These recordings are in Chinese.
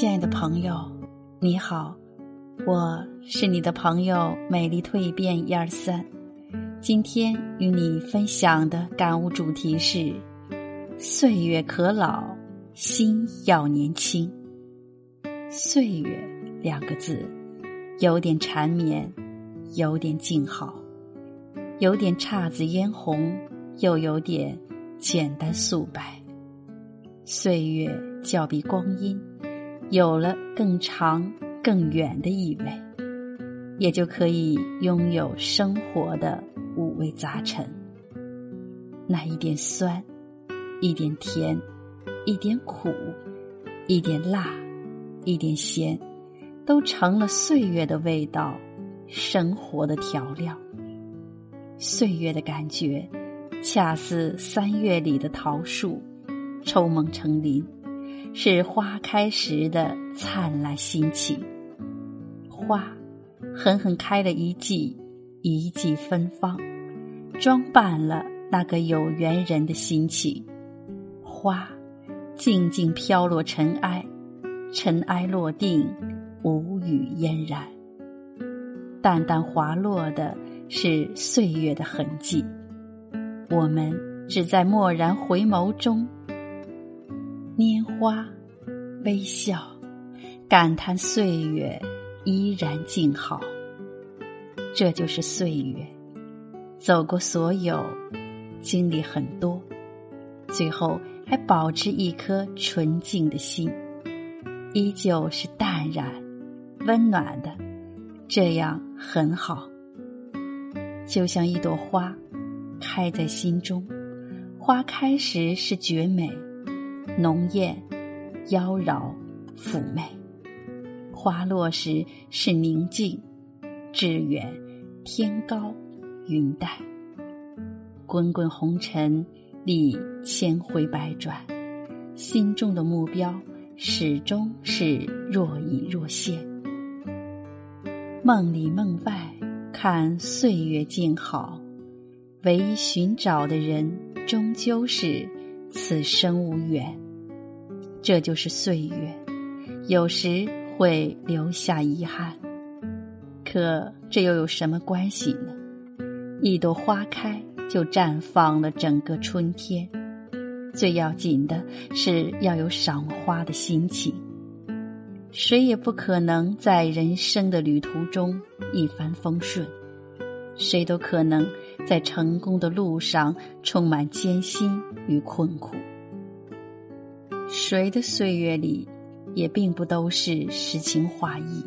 亲爱的朋友，你好，我是你的朋友美丽蜕变一二三。今天与你分享的感悟主题是：岁月可老，心要年轻。岁月两个字，有点缠绵，有点静好，有点姹紫嫣红，又有点简单素白。岁月较比光阴。有了更长、更远的意味，也就可以拥有生活的五味杂陈。那一点酸，一点甜，一点苦，一点辣，一点咸，都成了岁月的味道，生活的调料。岁月的感觉，恰似三月里的桃树，抽梦成林。是花开时的灿烂心情，花狠狠开了一季，一季芬芳，装扮了那个有缘人的心情。花静静飘落尘埃，尘埃落定，无语嫣然。淡淡滑落的是岁月的痕迹，我们只在蓦然回眸中。拈花，微笑，感叹岁月依然静好。这就是岁月，走过所有，经历很多，最后还保持一颗纯净的心，依旧是淡然、温暖的，这样很好。就像一朵花，开在心中，花开时是绝美。浓艳、妖娆、妩媚，花落时是宁静、致远、天高、云淡。滚滚红尘历千回百转，心中的目标始终是若隐若现。梦里梦外看岁月静好，唯一寻找的人终究是此生无缘。这就是岁月，有时会留下遗憾，可这又有什么关系呢？一朵花开就绽放了整个春天，最要紧的是要有赏花的心情。谁也不可能在人生的旅途中一帆风顺，谁都可能在成功的路上充满艰辛与困苦。谁的岁月里，也并不都是诗情画意；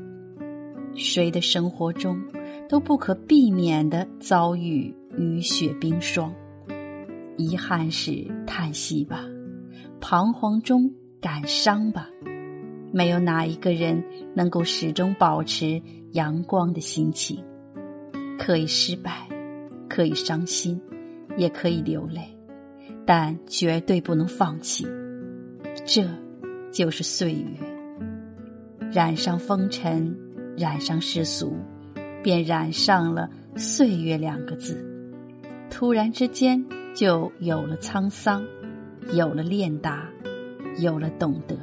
谁的生活中，都不可避免的遭遇雨雪冰霜。遗憾是叹息吧，彷徨中感伤吧。没有哪一个人能够始终保持阳光的心情。可以失败，可以伤心，也可以流泪，但绝对不能放弃。这，就是岁月。染上风尘，染上世俗，便染上了岁月两个字。突然之间，就有了沧桑，有了练达，有了懂得。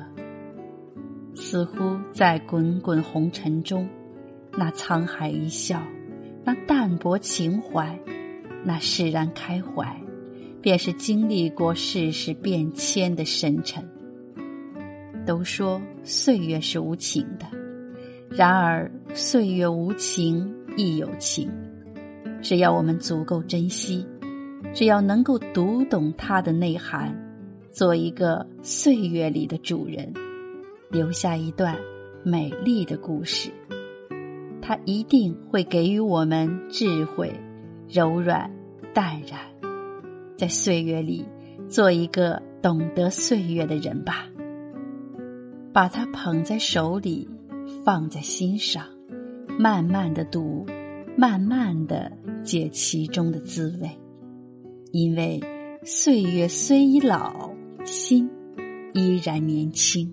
似乎在滚滚红尘中，那沧海一笑，那淡泊情怀，那释然开怀，便是经历过世事变迁的深沉。都说岁月是无情的，然而岁月无情亦有情。只要我们足够珍惜，只要能够读懂它的内涵，做一个岁月里的主人，留下一段美丽的故事，它一定会给予我们智慧、柔软、淡然。在岁月里，做一个懂得岁月的人吧。把它捧在手里，放在心上，慢慢的读，慢慢的解其中的滋味。因为岁月虽已老，心依然年轻。